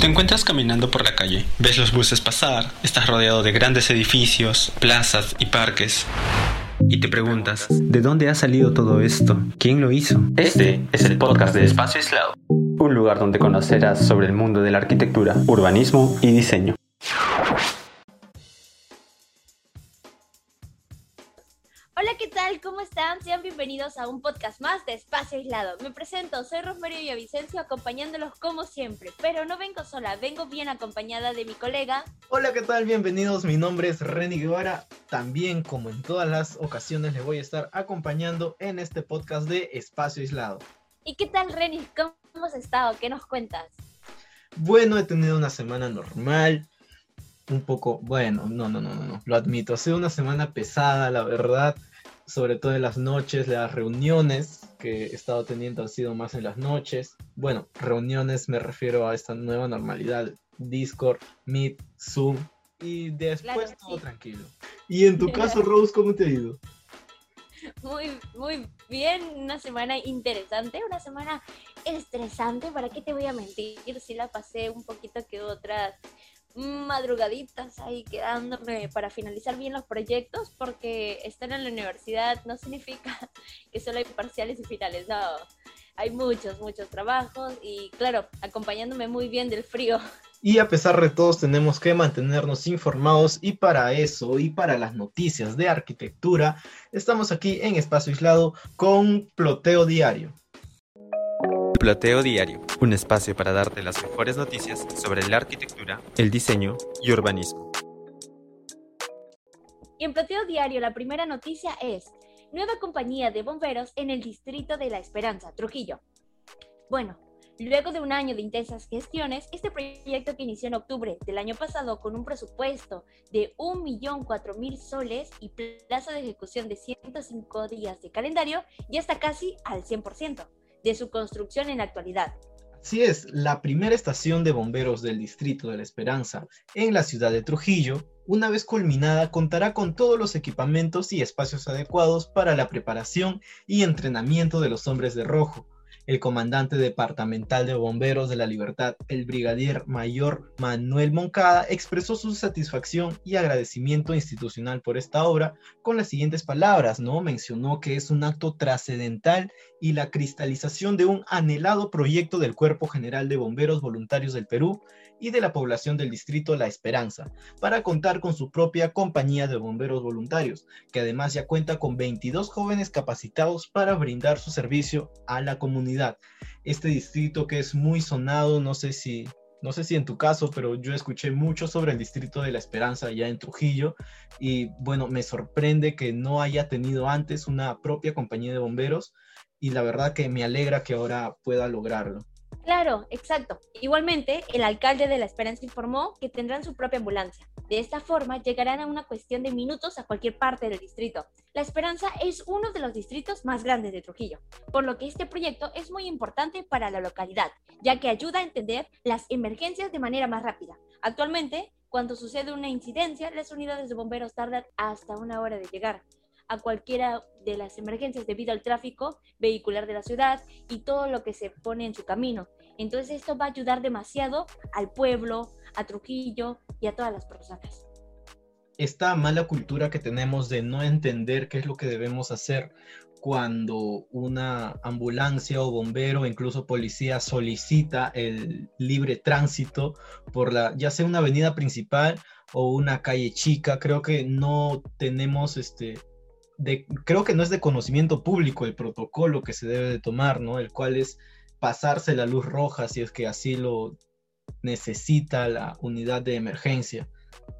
Te encuentras caminando por la calle, ves los buses pasar, estás rodeado de grandes edificios, plazas y parques. Y te preguntas, ¿de dónde ha salido todo esto? ¿Quién lo hizo? Este es el podcast de Espacio Aislado, un lugar donde conocerás sobre el mundo de la arquitectura, urbanismo y diseño. Hola, ¿qué tal? ¿Cómo están? Sean bienvenidos a un podcast más de Espacio Aislado. Me presento, soy Rosmario Villavicencio, acompañándolos como siempre, pero no vengo sola, vengo bien acompañada de mi colega. Hola, ¿qué tal? Bienvenidos, mi nombre es Reni Guevara. También, como en todas las ocasiones, les voy a estar acompañando en este podcast de Espacio Aislado. ¿Y qué tal, Reni? ¿Cómo has estado? ¿Qué nos cuentas? Bueno, he tenido una semana normal, un poco, bueno, no, no, no, no, no, lo admito, ha sido una semana pesada, la verdad sobre todo en las noches, las reuniones que he estado teniendo han sido más en las noches. Bueno, reuniones me refiero a esta nueva normalidad, Discord, Meet, Zoom y después todo tranquilo. Y en tu caso, Rose, ¿cómo te ha ido? Muy, muy bien, una semana interesante, una semana estresante, ¿para qué te voy a mentir? Si la pasé un poquito que otras madrugaditas ahí quedándome para finalizar bien los proyectos porque estar en la universidad no significa que solo hay parciales y finales, no, hay muchos, muchos trabajos y claro, acompañándome muy bien del frío. Y a pesar de todos tenemos que mantenernos informados y para eso y para las noticias de arquitectura estamos aquí en Espacio Aislado con Ploteo Diario. Ploteo Diario, un espacio para darte las mejores noticias sobre la arquitectura, el diseño y urbanismo. Y en Ploteo Diario la primera noticia es nueva compañía de bomberos en el distrito de La Esperanza, Trujillo. Bueno, luego de un año de intensas gestiones, este proyecto que inició en octubre del año pasado con un presupuesto de 1.004.000 soles y plazo de ejecución de 105 días de calendario, ya está casi al 100% de su construcción en la actualidad. Es, la primera estación de bomberos del Distrito de la Esperanza en la ciudad de Trujillo, una vez culminada, contará con todos los equipamientos y espacios adecuados para la preparación y entrenamiento de los hombres de rojo, el comandante departamental de bomberos de la Libertad, el brigadier mayor Manuel Moncada, expresó su satisfacción y agradecimiento institucional por esta obra con las siguientes palabras, ¿no? Mencionó que es un acto trascendental y la cristalización de un anhelado proyecto del Cuerpo General de Bomberos Voluntarios del Perú y de la población del distrito La Esperanza, para contar con su propia compañía de bomberos voluntarios, que además ya cuenta con 22 jóvenes capacitados para brindar su servicio a la comunidad. Este distrito que es muy sonado, no sé si no sé si en tu caso, pero yo escuché mucho sobre el distrito de La Esperanza allá en Trujillo y bueno, me sorprende que no haya tenido antes una propia compañía de bomberos y la verdad que me alegra que ahora pueda lograrlo. Claro, exacto. Igualmente, el alcalde de La Esperanza informó que tendrán su propia ambulancia. De esta forma, llegarán a una cuestión de minutos a cualquier parte del distrito. La Esperanza es uno de los distritos más grandes de Trujillo, por lo que este proyecto es muy importante para la localidad, ya que ayuda a entender las emergencias de manera más rápida. Actualmente, cuando sucede una incidencia, las unidades de bomberos tardan hasta una hora de llegar a cualquiera de las emergencias debido al tráfico vehicular de la ciudad y todo lo que se pone en su camino. Entonces esto va a ayudar demasiado al pueblo, a Trujillo y a todas las personas. Esta mala cultura que tenemos de no entender qué es lo que debemos hacer cuando una ambulancia o bombero, incluso policía, solicita el libre tránsito por la, ya sea una avenida principal o una calle chica, creo que no tenemos este, creo que no es de conocimiento público el protocolo que se debe de tomar, ¿no? El cual es pasarse la luz roja si es que así lo necesita la unidad de emergencia.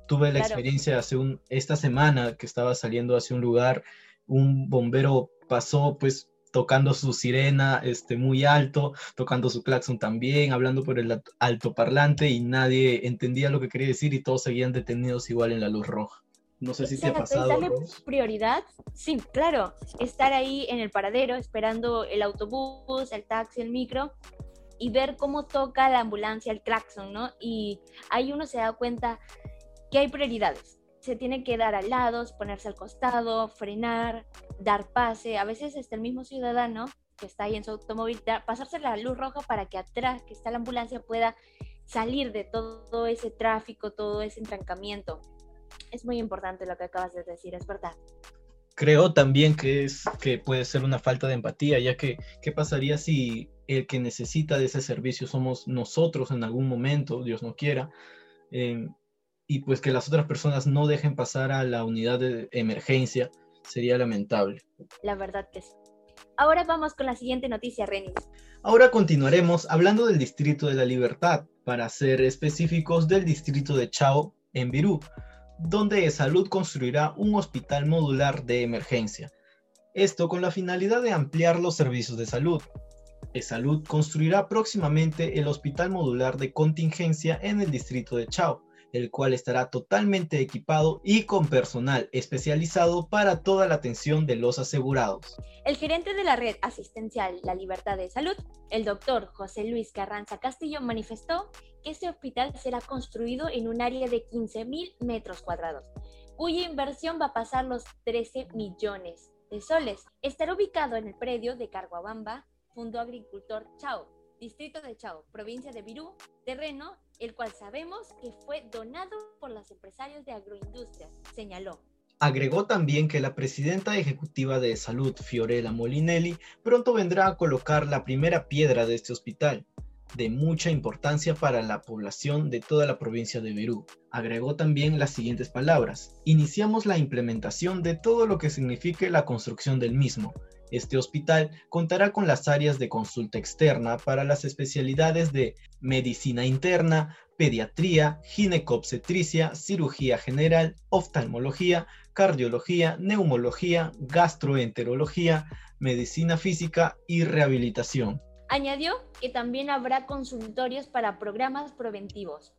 Tuve la experiencia hace un, esta semana que estaba saliendo hacia un lugar, un bombero pasó pues tocando su sirena este, muy alto, tocando su claxon también, hablando por el altoparlante y nadie entendía lo que quería decir y todos seguían detenidos igual en la luz roja. No sé si te ha pasado. Darle prioridad, sí, claro. Estar ahí en el paradero esperando el autobús, el taxi, el micro y ver cómo toca la ambulancia, el claxon, ¿no? Y ahí uno se da cuenta que hay prioridades. Se tiene que dar al lado, ponerse al costado, frenar, dar pase. A veces está el mismo ciudadano que está ahí en su automóvil, pasarse la luz roja para que atrás, que está la ambulancia, pueda salir de todo ese tráfico, todo ese entrancamiento. Es muy importante lo que acabas de decir, es verdad. Creo también que es que puede ser una falta de empatía, ya que ¿qué pasaría si el que necesita de ese servicio somos nosotros en algún momento, Dios no quiera, eh, y pues que las otras personas no dejen pasar a la unidad de emergencia sería lamentable. La verdad que sí. Ahora vamos con la siguiente noticia, Renis. Ahora continuaremos hablando del Distrito de la Libertad, para ser específicos del Distrito de Chao en Virú, donde Salud construirá un hospital modular de emergencia. Esto con la finalidad de ampliar los servicios de salud. Salud construirá próximamente el hospital modular de contingencia en el distrito de Chao, el cual estará totalmente equipado y con personal especializado para toda la atención de los asegurados. El gerente de la red asistencial La Libertad de Salud, el doctor José Luis Carranza Castillo, manifestó que este hospital será construido en un área de 15.000 metros cuadrados, cuya inversión va a pasar los 13 millones de soles. Estará ubicado en el predio de Carguabamba, Fundo Agricultor Chao, distrito de Chao, provincia de Virú, terreno el cual sabemos que fue donado por los empresarios de agroindustrias, señaló. Agregó también que la presidenta ejecutiva de salud, Fiorella Molinelli, pronto vendrá a colocar la primera piedra de este hospital, de mucha importancia para la población de toda la provincia de Virú. Agregó también las siguientes palabras. Iniciamos la implementación de todo lo que signifique la construcción del mismo. Este hospital contará con las áreas de consulta externa para las especialidades de medicina interna, pediatría, ginecobstetricia, cirugía general, oftalmología, cardiología, neumología, gastroenterología, medicina física y rehabilitación. Añadió que también habrá consultorios para programas preventivos,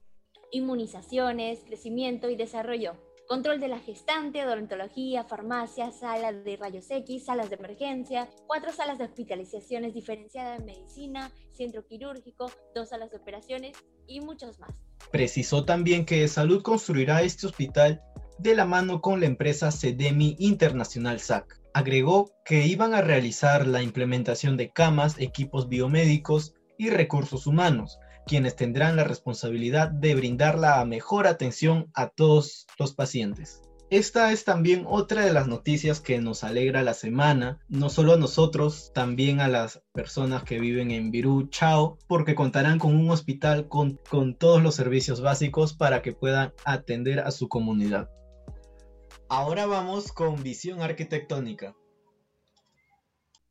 inmunizaciones, crecimiento y desarrollo, control de la gestante, odontología, farmacia, salas de rayos X, salas de emergencia, cuatro salas de hospitalizaciones diferenciadas en medicina, centro quirúrgico, dos salas de operaciones y muchos más. Precisó también que Salud construirá este hospital de la mano con la empresa Cedemi Internacional SAC. Agregó que iban a realizar la implementación de camas, equipos biomédicos y recursos humanos, quienes tendrán la responsabilidad de brindar la mejor atención a todos los pacientes. Esta es también otra de las noticias que nos alegra la semana, no solo a nosotros, también a las personas que viven en Virú, Chao, porque contarán con un hospital con, con todos los servicios básicos para que puedan atender a su comunidad. Ahora vamos con visión arquitectónica.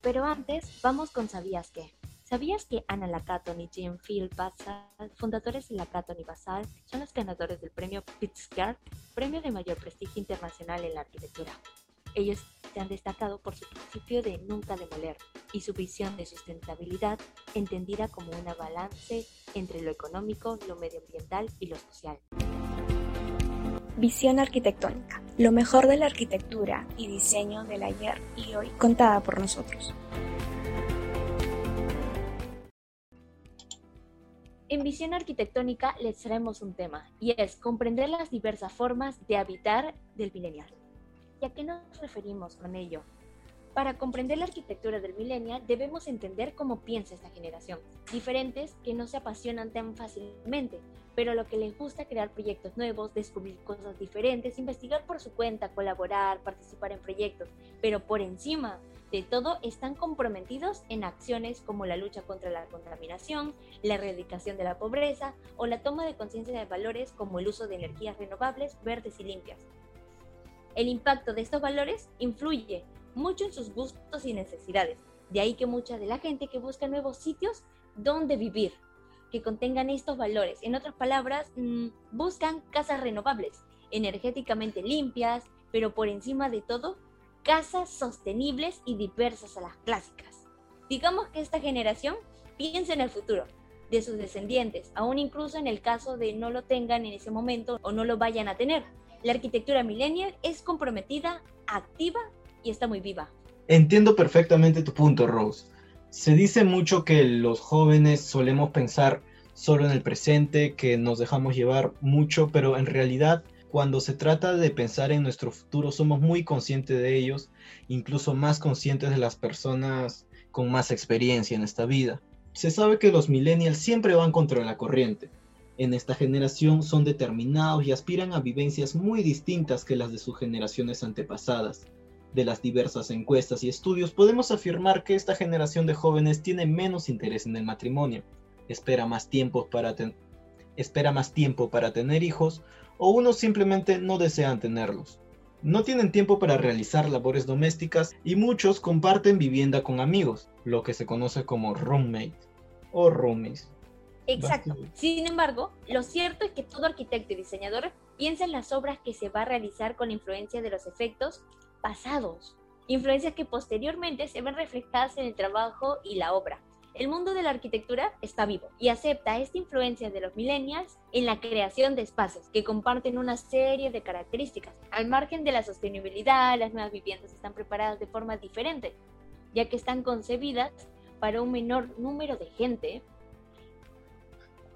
Pero antes, vamos con ¿Sabías qué? ¿Sabías que Anna Lacaton y Jim Phil Basal, fundadores de Lacaton y Basal, son los ganadores del premio Pritzker, premio de mayor prestigio internacional en la arquitectura? Ellos se han destacado por su principio de nunca demoler y su visión de sustentabilidad entendida como un balance entre lo económico, lo medioambiental y lo social. Visión arquitectónica, lo mejor de la arquitectura y diseño del ayer y hoy contada por nosotros. En visión arquitectónica les traemos un tema y es comprender las diversas formas de habitar del millennial. ¿Y a qué nos referimos con ello? Para comprender la arquitectura del millennial debemos entender cómo piensa esta generación, diferentes que no se apasionan tan fácilmente, pero lo que les gusta crear proyectos nuevos, descubrir cosas diferentes, investigar por su cuenta, colaborar, participar en proyectos, pero por encima de todo están comprometidos en acciones como la lucha contra la contaminación, la erradicación de la pobreza o la toma de conciencia de valores como el uso de energías renovables, verdes y limpias. El impacto de estos valores influye mucho en sus gustos y necesidades. De ahí que mucha de la gente que busca nuevos sitios donde vivir, que contengan estos valores. En otras palabras, mm, buscan casas renovables, energéticamente limpias, pero por encima de todo, casas sostenibles y diversas a las clásicas. Digamos que esta generación piensa en el futuro de sus descendientes, aún incluso en el caso de no lo tengan en ese momento o no lo vayan a tener. La arquitectura millennial es comprometida, activa y está muy viva. Entiendo perfectamente tu punto, Rose. Se dice mucho que los jóvenes solemos pensar solo en el presente, que nos dejamos llevar mucho, pero en realidad cuando se trata de pensar en nuestro futuro somos muy conscientes de ellos, incluso más conscientes de las personas con más experiencia en esta vida. Se sabe que los millennials siempre van contra la corriente. en esta generación son determinados y aspiran a vivencias muy distintas que las de sus generaciones antepasadas. De las diversas encuestas y estudios podemos afirmar que esta generación de jóvenes tiene menos interés en el matrimonio, espera más tiempo para, espera más tiempo para tener hijos o unos simplemente no desean tenerlos. No tienen tiempo para realizar labores domésticas y muchos comparten vivienda con amigos, lo que se conoce como roommate o roomies. Exacto. Sin embargo, lo cierto es que todo arquitecto y diseñador piensa en las obras que se va a realizar con la influencia de los efectos pasados, influencias que posteriormente se ven reflejadas en el trabajo y la obra. El mundo de la arquitectura está vivo y acepta esta influencia de los millennials en la creación de espacios que comparten una serie de características. Al margen de la sostenibilidad, las nuevas viviendas están preparadas de forma diferente, ya que están concebidas para un menor número de gente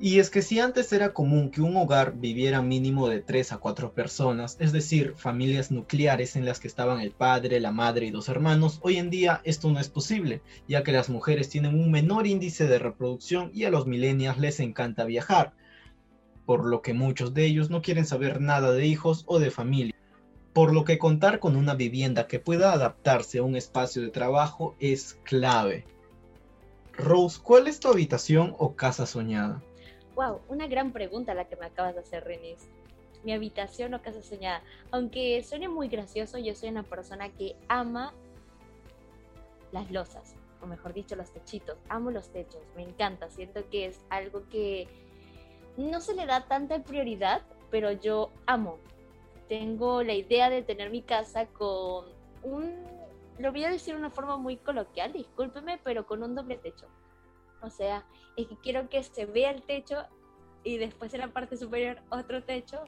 y es que si antes era común que un hogar viviera mínimo de 3 a 4 personas, es decir, familias nucleares en las que estaban el padre, la madre y dos hermanos, hoy en día esto no es posible, ya que las mujeres tienen un menor índice de reproducción y a los millennials les encanta viajar, por lo que muchos de ellos no quieren saber nada de hijos o de familia. Por lo que contar con una vivienda que pueda adaptarse a un espacio de trabajo es clave. Rose, ¿cuál es tu habitación o casa soñada? Wow, una gran pregunta la que me acabas de hacer, Renis. Mi habitación o casa soñada. Aunque suene muy gracioso, yo soy una persona que ama las losas, o mejor dicho, los techitos. Amo los techos, me encanta. Siento que es algo que no se le da tanta prioridad, pero yo amo. Tengo la idea de tener mi casa con un, lo voy a decir de una forma muy coloquial, discúlpeme, pero con un doble techo. O sea, es que quiero que se vea el techo y después en la parte superior otro techo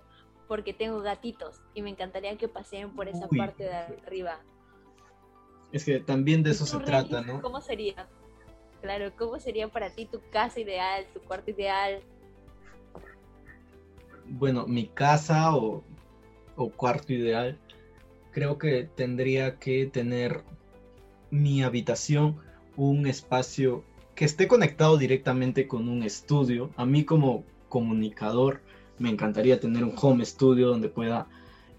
porque tengo gatitos y me encantaría que paseen por esa parte de arriba. Es que también de eso se trata, ¿no? ¿Cómo sería? Claro, ¿cómo sería para ti tu casa ideal, tu cuarto ideal? Bueno, mi casa o, o cuarto ideal, creo que tendría que tener mi habitación un espacio que esté conectado directamente con un estudio. A mí como comunicador me encantaría tener un home studio donde pueda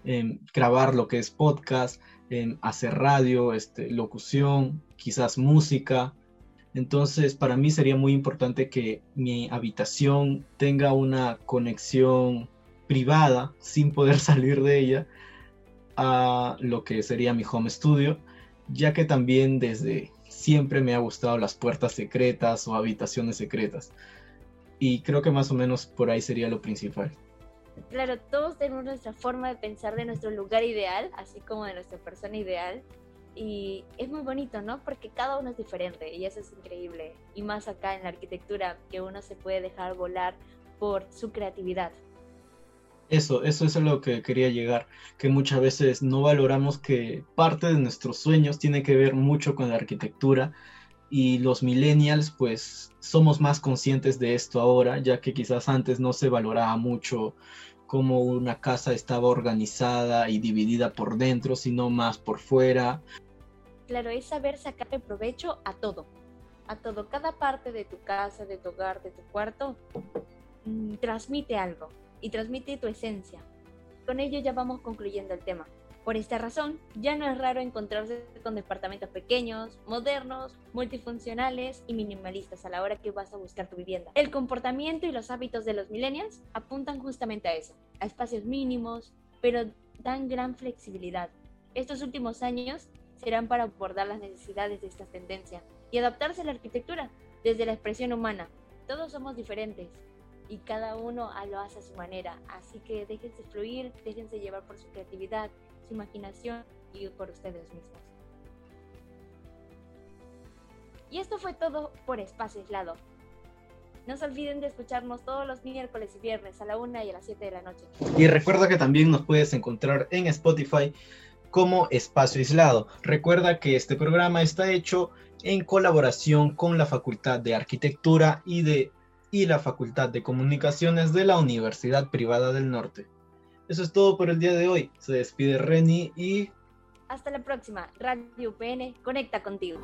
em, grabar lo que es podcast, em, hacer radio, este, locución, quizás música. Entonces para mí sería muy importante que mi habitación tenga una conexión privada sin poder salir de ella a lo que sería mi home studio, ya que también desde siempre me ha gustado las puertas secretas o habitaciones secretas. Y creo que más o menos por ahí sería lo principal. Claro, todos tenemos nuestra forma de pensar de nuestro lugar ideal, así como de nuestra persona ideal. Y es muy bonito, ¿no? Porque cada uno es diferente y eso es increíble. Y más acá en la arquitectura, que uno se puede dejar volar por su creatividad. Eso, eso es a lo que quería llegar, que muchas veces no valoramos que parte de nuestros sueños tiene que ver mucho con la arquitectura y los millennials pues somos más conscientes de esto ahora, ya que quizás antes no se valoraba mucho cómo una casa estaba organizada y dividida por dentro, sino más por fuera. Claro, es saber sacarle provecho a todo, a todo, cada parte de tu casa, de tu hogar, de tu cuarto, mm, transmite algo y transmite tu esencia. Con ello ya vamos concluyendo el tema. Por esta razón, ya no es raro encontrarse con departamentos pequeños, modernos, multifuncionales y minimalistas a la hora que vas a buscar tu vivienda. El comportamiento y los hábitos de los millennials apuntan justamente a eso, a espacios mínimos, pero dan gran flexibilidad. Estos últimos años serán para abordar las necesidades de esta tendencia y adaptarse a la arquitectura desde la expresión humana. Todos somos diferentes, y cada uno lo hace a su manera. Así que déjense fluir, déjense llevar por su creatividad, su imaginación y por ustedes mismos. Y esto fue todo por Espacio Aislado. No se olviden de escucharnos todos los miércoles y viernes a la 1 y a las 7 de la noche. Y recuerda que también nos puedes encontrar en Spotify como Espacio Aislado. Recuerda que este programa está hecho en colaboración con la Facultad de Arquitectura y de y la Facultad de Comunicaciones de la Universidad Privada del Norte. Eso es todo por el día de hoy. Se despide Reni y... Hasta la próxima. Radio UPN, conecta contigo.